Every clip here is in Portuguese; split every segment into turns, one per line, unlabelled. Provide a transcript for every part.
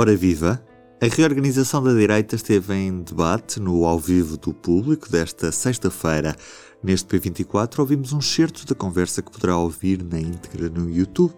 Ora viva! A reorganização da direita esteve em debate no ao vivo do público desta sexta-feira. Neste P24 ouvimos um certo da conversa que poderá ouvir na íntegra no YouTube.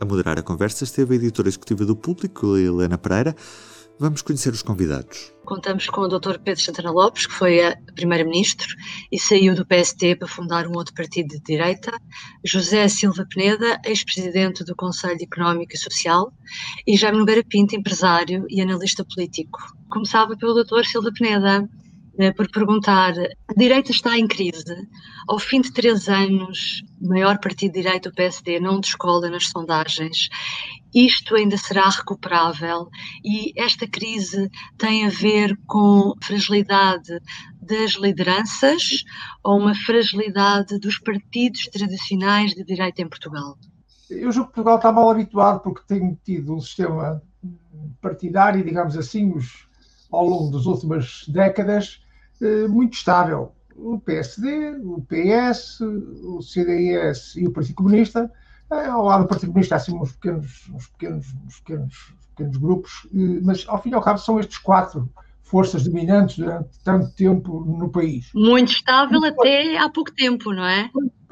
A moderar a conversa esteve a editora executiva do público, Helena Pereira. Vamos conhecer os convidados.
Contamos com o Dr. Pedro Santana Lopes, que foi primeiro-ministro e saiu do PST para fundar um outro partido de direita, José Silva Peneda, ex-presidente do Conselho Económico e Social, e Jaime Nogueira Pinto, empresário e analista político. Começava pelo Dr. Silva Peneda, eh, por perguntar: a direita está em crise. Ao fim de três anos, o maior partido de direita, o PSD, não descola nas sondagens. Isto ainda será recuperável e esta crise tem a ver com fragilidade das lideranças ou uma fragilidade dos partidos tradicionais de direita em Portugal?
Eu julgo que Portugal está mal habituado porque tem tido um sistema partidário, digamos assim, os, ao longo das últimas décadas, eh, muito estável. O PSD, o PS, o CDS e o Partido Comunista. Eh, ao lado do Partido Comunista há assim uns pequenos, uns pequenos, uns pequenos, pequenos grupos, eh, mas ao fim e ao cabo são estes quatro forças dominantes durante tanto tempo no país.
Muito estável até há pouco tempo, não é?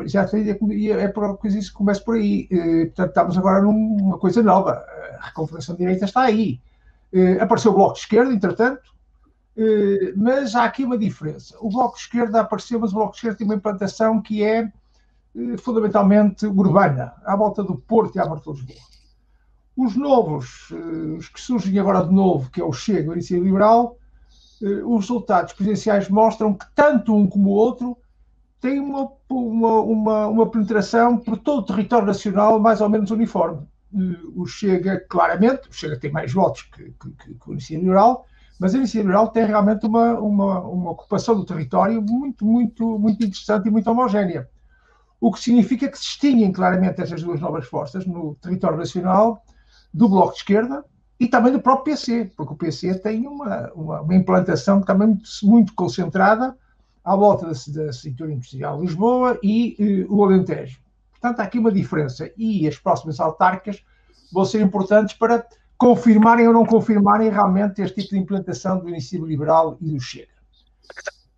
Já sei, é por coisa isso que começa por aí. Portanto, estamos agora numa coisa nova. A reconfiguração de direita está aí. Apareceu o Bloco de Esquerda, entretanto, eh, mas há aqui uma diferença. O Bloco de Esquerda apareceu, mas o Bloco de Esquerda tem uma implantação que é eh, fundamentalmente urbana, à volta do Porto e à volta de Lisboa. Os novos, eh, os que surgem agora de novo, que é o Chega, o Iniciativa Liberal, os resultados presidenciais mostram que tanto um como o outro têm uma, uma, uma, uma penetração por todo o território nacional mais ou menos uniforme. O Chega, claramente, o Chega tem mais votos que, que, que o Iniciativa Liberal, mas a Iniciativa Liberal tem realmente uma, uma, uma ocupação do território muito, muito, muito interessante e muito homogénea. O que significa que se distinguem claramente estas duas novas forças no território nacional do Bloco de Esquerda e também do próprio PC, porque o PC tem uma, uma, uma implantação também muito, muito concentrada à volta da, da cintura industrial de Lisboa e eh, o Alentejo. Portanto, há aqui uma diferença e as próximas autárquicas vão ser importantes para confirmarem ou não confirmarem realmente este tipo de implantação do Iniciativa Liberal e do Chega.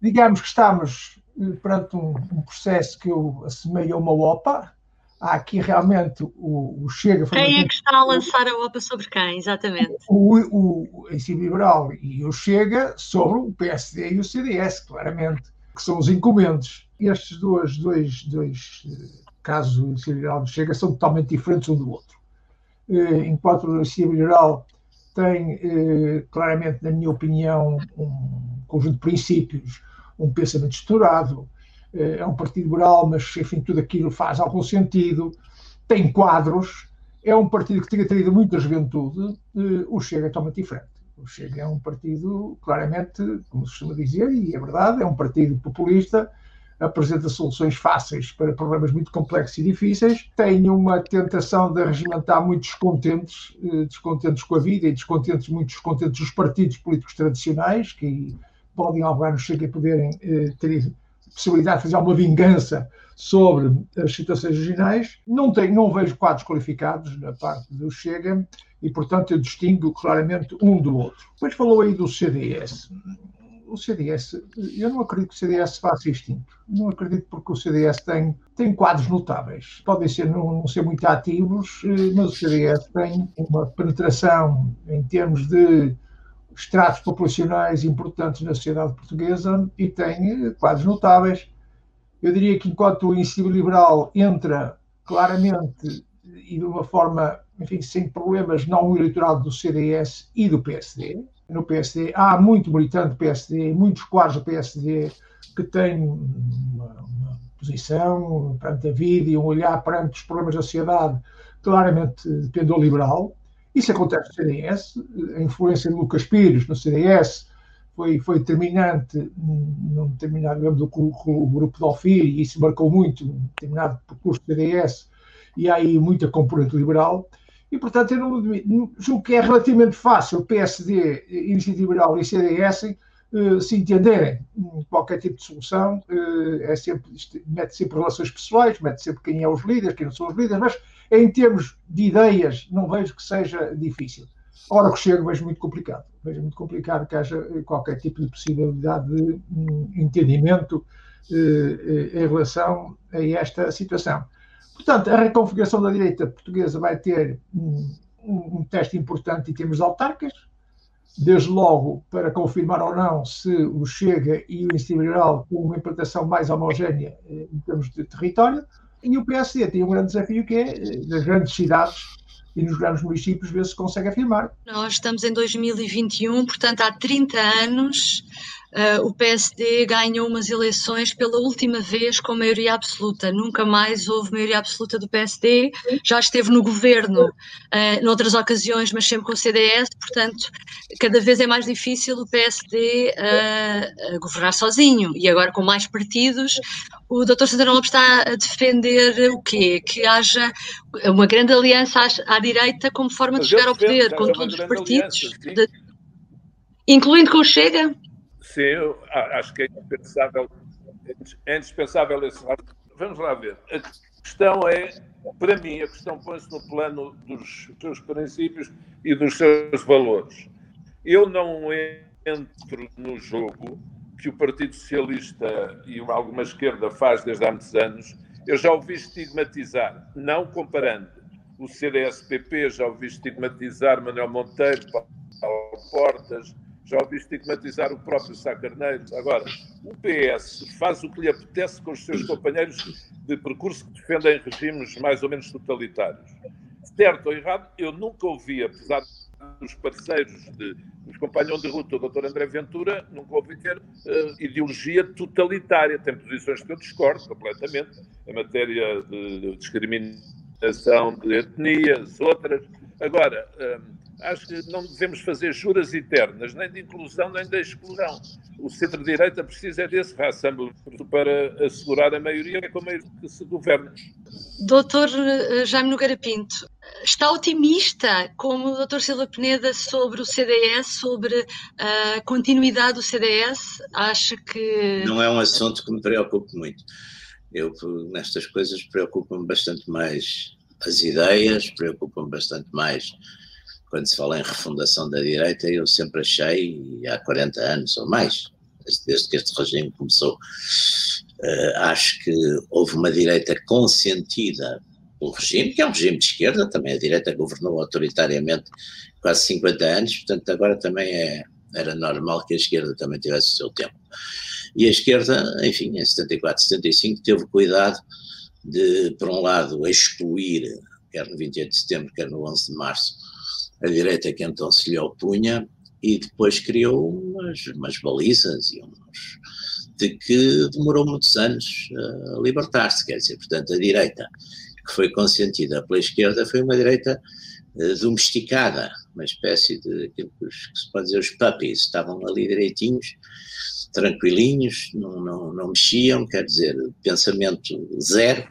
Digamos que estamos perante um, um processo que eu assemelho a uma OPA. Há aqui realmente o, o Chega.
Quem é que está a lançar a OPA sobre quem, exatamente?
O, o, o Iniciativa Liberal e o Chega sobre o PSD e o CDS, claramente, que são os incumbentes. Estes dois, dois, dois eh, casos do Iniciativa Liberal e do Chega são totalmente diferentes um do outro. Eh, enquanto o Iniciativa Liberal tem, eh, claramente, na minha opinião, um conjunto de princípios, um pensamento estruturado, eh, é um partido liberal, mas, enfim, tudo aquilo faz algum sentido, tem quadros, é um partido que tem atraído muita juventude, o Chega é totalmente diferente. O Chega é um partido, claramente, como se costuma dizer, e é verdade, é um partido populista, apresenta soluções fáceis para problemas muito complexos e difíceis, tem uma tentação de regimentar muitos descontentes, eh, descontentes com a vida e descontentes, muitos descontentes dos partidos políticos tradicionais, que podem, ao no Chega, poderem eh, ter possibilidade de fazer alguma vingança sobre as situações regionais. Não, tem, não vejo quadros qualificados na parte do Chega e, portanto, eu distingo claramente um do outro. Depois falou aí do CDS o CDS, eu não acredito que o CDS faça extinto. Não acredito porque o CDS tem, tem quadros notáveis. Podem ser, não, não ser muito ativos, eh, mas o CDS tem uma penetração em termos de estratos populacionais importantes na sociedade portuguesa e tem eh, quadros notáveis. Eu diria que enquanto o Iniciativa Liberal entra claramente e de uma forma, enfim, sem problemas, não eleitorado do CDS e do PSD, no PSD. Há muito militante do PSD, muitos quadros do PSD que têm uma, uma posição perante a vida e um olhar perante os problemas da sociedade claramente depende do liberal. Isso acontece no CDS. A influência de Lucas Pires no CDS foi, foi determinante num determinado digamos, do, grupo de Alfir e isso marcou muito um determinado percurso do CDS e há aí muita componente liberal. E, portanto, eu não, julgo que é relativamente fácil o PSD, Iniciativa Liberal e CDS se entenderem. Qualquer tipo de solução uh, é sempre, mete sempre relações pessoais, mete sempre quem é os líderes, quem não são os líderes, mas em termos de ideias não vejo que seja difícil. Ora, o que chega, vejo muito complicado. Vejo muito complicado que haja qualquer tipo de possibilidade de um, entendimento eh, eh, em relação a esta situação. Portanto, a reconfiguração da direita portuguesa vai ter um, um, um teste importante em termos de autarcas, desde logo para confirmar ou não se o Chega e o Iniciativa Liberal com uma implantação mais homogénea eh, em termos de território, e o PSD tem um grande desafio que é, nas grandes cidades, e nos grandes municípios ver se consegue afirmar.
Nós estamos em 2021, portanto há 30 anos Uh, o PSD ganhou umas eleições pela última vez com maioria absoluta. Nunca mais houve maioria absoluta do PSD. Já esteve no governo uh, noutras ocasiões, mas sempre com o CDS. Portanto, cada vez é mais difícil o PSD uh, governar sozinho. E agora, com mais partidos, o Dr. Santana Lopes está a defender o quê? Que haja uma grande aliança à, à direita como forma de chegar ao poder, com todos os partidos, de, incluindo com o Chega.
Sim, acho que é indispensável, é indispensável esse Vamos lá ver. A questão é, para mim, a questão põe-se no plano dos seus princípios e dos seus valores. Eu não entro no jogo que o Partido Socialista e alguma esquerda faz desde há muitos anos. Eu já ouvi estigmatizar, não comparando o CDS-PP, já ouvi estigmatizar Manuel Monteiro, Paulo Portas, já ouvi estigmatizar o próprio Sá Carneiro. Agora, o PS faz o que lhe apetece com os seus companheiros de percurso que defendem regimes mais ou menos totalitários. Certo ou errado, eu nunca ouvi, apesar dos parceiros, de, dos companhões de ruta, o Dr. André Ventura, nunca ouvi ter uh, ideologia totalitária. Tem posições que eu discordo completamente, em matéria de discriminação de etnias, outras. Agora, uh, acho que não devemos fazer juras eternas, nem de inclusão, nem de exclusão. O centro-direita precisa é desse raçambo para assegurar a maioria, é com a maioria que se governa.
Doutor eh, Jaime Nogueira Pinto, está otimista, como o doutor Silva Peneda, sobre o CDS, sobre a continuidade do CDS? Acha que...
Não é um assunto que me preocupe muito. Eu, nestas coisas, preocupo-me bastante mais as ideias, preocupa-me bastante mais quando se fala em refundação da direita, eu sempre achei, há 40 anos ou mais, desde que este regime começou, uh, acho que houve uma direita consentida pelo regime, que é um regime de esquerda, também a direita governou autoritariamente quase 50 anos, portanto agora também é, era normal que a esquerda também tivesse o seu tempo. E a esquerda, enfim, em 74, 75, teve cuidado de, por um lado, excluir, quer no 28 de setembro, quer no 11 de março, a direita que então se lhe opunha e depois criou umas, umas balizas e uns, de que demorou muitos anos a libertar-se, quer dizer, portanto a direita que foi consentida pela esquerda foi uma direita uh, domesticada, uma espécie de aquilo que, se pode dizer os puppies, estavam ali direitinhos, tranquilinhos, não, não, não mexiam, quer dizer, pensamento zero,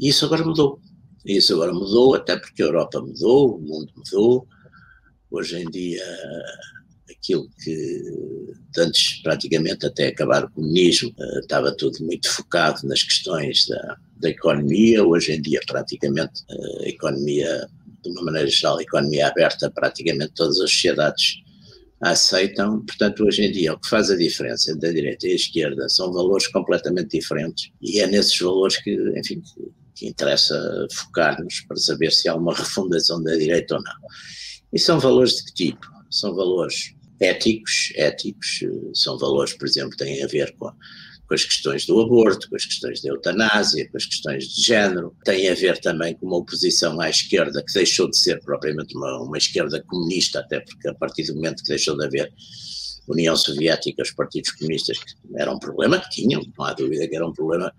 e isso agora mudou. Isso agora mudou, até porque a Europa mudou, o mundo mudou. Hoje em dia, aquilo que antes, praticamente até acabar o comunismo, eh, estava tudo muito focado nas questões da, da economia. Hoje em dia, praticamente, eh, a economia, de uma maneira geral, a economia aberta, praticamente todas as sociedades aceitam. Portanto, hoje em dia, o que faz a diferença entre a direita e a esquerda são valores completamente diferentes. E é nesses valores que, enfim, que interessa focar-nos para saber se há uma refundação da direita ou não. E são valores de que tipo? São valores éticos, éticos, são valores, por exemplo, têm a ver com, com as questões do aborto, com as questões da eutanásia, com as questões de género, têm a ver também com uma oposição à esquerda que deixou de ser propriamente uma, uma esquerda comunista, até porque a partir do momento que deixou de haver União Soviética, os partidos comunistas, era um problema que tinham, não há dúvida que era um problema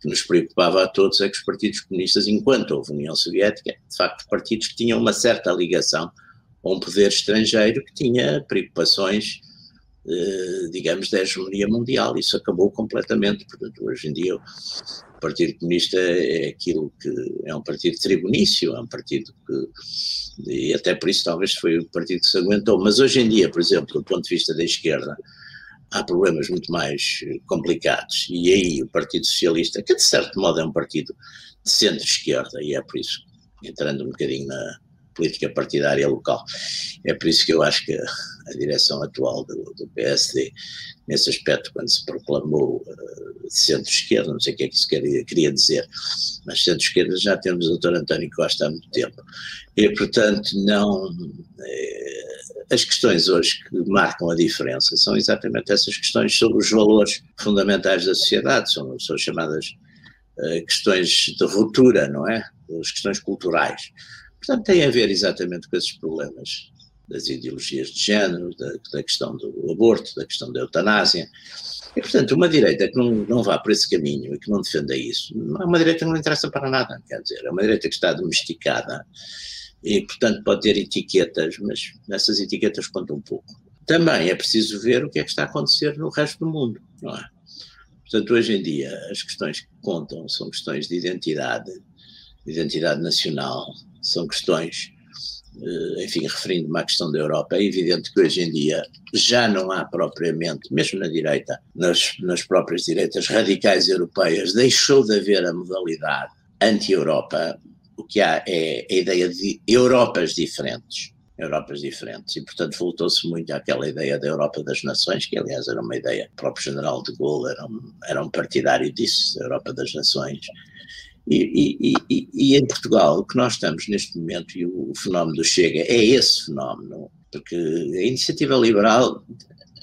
que nos preocupava a todos é que os partidos comunistas, enquanto houve União Soviética, de facto, partidos que tinham uma certa ligação a um poder estrangeiro que tinha preocupações, eh, digamos, da hegemonia mundial. Isso acabou completamente. Portanto, hoje em dia, o Partido Comunista é aquilo que é um partido tribunício, é um partido que. E até por isso, talvez, foi o partido que se aguentou. Mas hoje em dia, por exemplo, do ponto de vista da esquerda, há problemas muito mais eh, complicados. E aí o Partido Socialista, que de certo modo é um partido de centro-esquerda, e é por isso, entrando um bocadinho na, política partidária local. É por isso que eu acho que a, direção atual do, do, PSD, nesse aspecto, quando se proclamou uh, centro-esquerda, não sei o que é que isso queria, queria dizer, mas centro-esquerda já temos o Dr. António Costa há muito tempo. E, portanto, não. Eh, as questões hoje que marcam a diferença são exatamente essas questões sobre os valores fundamentais da sociedade, são, são chamadas uh, questões de ruptura, não é? As questões culturais. Portanto, tem a ver exatamente com esses problemas das ideologias de género, da, da questão do aborto, da questão da eutanásia. E, portanto, uma direita que não, não vá por esse caminho e que não defenda isso, é uma direita que não interessa para nada, quer dizer, é uma direita que está domesticada e, portanto, pode ter etiquetas, mas essas etiquetas contam pouco. Também é preciso ver o que é que está a acontecer no resto do mundo, não é? Portanto, hoje em dia, as questões que contam são questões de identidade, identidade nacional, são questões, eh, enfim, referindo-me à questão da Europa, é evidente que hoje em dia já não há propriamente, mesmo na direita, nas, nas próprias direitas radicais europeias, deixou de haver a modalidade anti-Europa, o que há é a ideia de Europas diferentes. Europas diferentes. E, portanto, voltou-se muito àquela ideia da Europa das Nações, que, aliás, era uma ideia, o próprio general de Gaulle era um, era um partidário disso, da Europa das Nações. E, e, e, e, em Portugal, o que nós estamos neste momento, e o, o fenómeno do Chega é esse fenómeno, porque a iniciativa liberal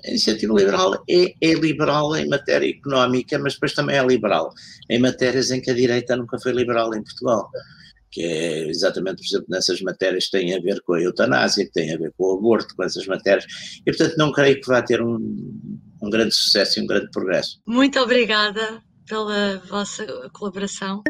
a iniciativa liberal é, é, liberal em matéria económica, mas depois também é liberal em matérias em que a direita nunca foi liberal em Portugal que é exatamente, por exemplo, nessas matérias que têm a ver com a eutanásia, que têm a ver com o aborto, com essas matérias, e portanto não creio que vá ter um, um grande sucesso e um grande progresso.
Muito obrigada pela vossa colaboração.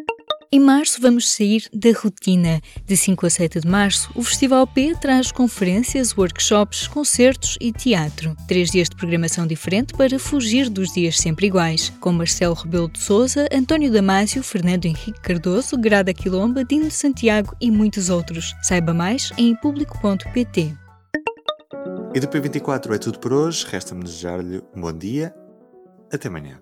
Em março vamos sair da rotina. De 5 a 7 de março, o Festival P traz conferências, workshops, concertos e teatro. Três dias de programação diferente para fugir dos dias sempre iguais, com Marcelo Rebelo de Souza, António Damásio, Fernando Henrique Cardoso, Grada Quilomba, Dino Santiago e muitos outros. Saiba mais em público.pt.
E do P24 é tudo por hoje. Resta-me desejar-lhe um bom dia. Até amanhã.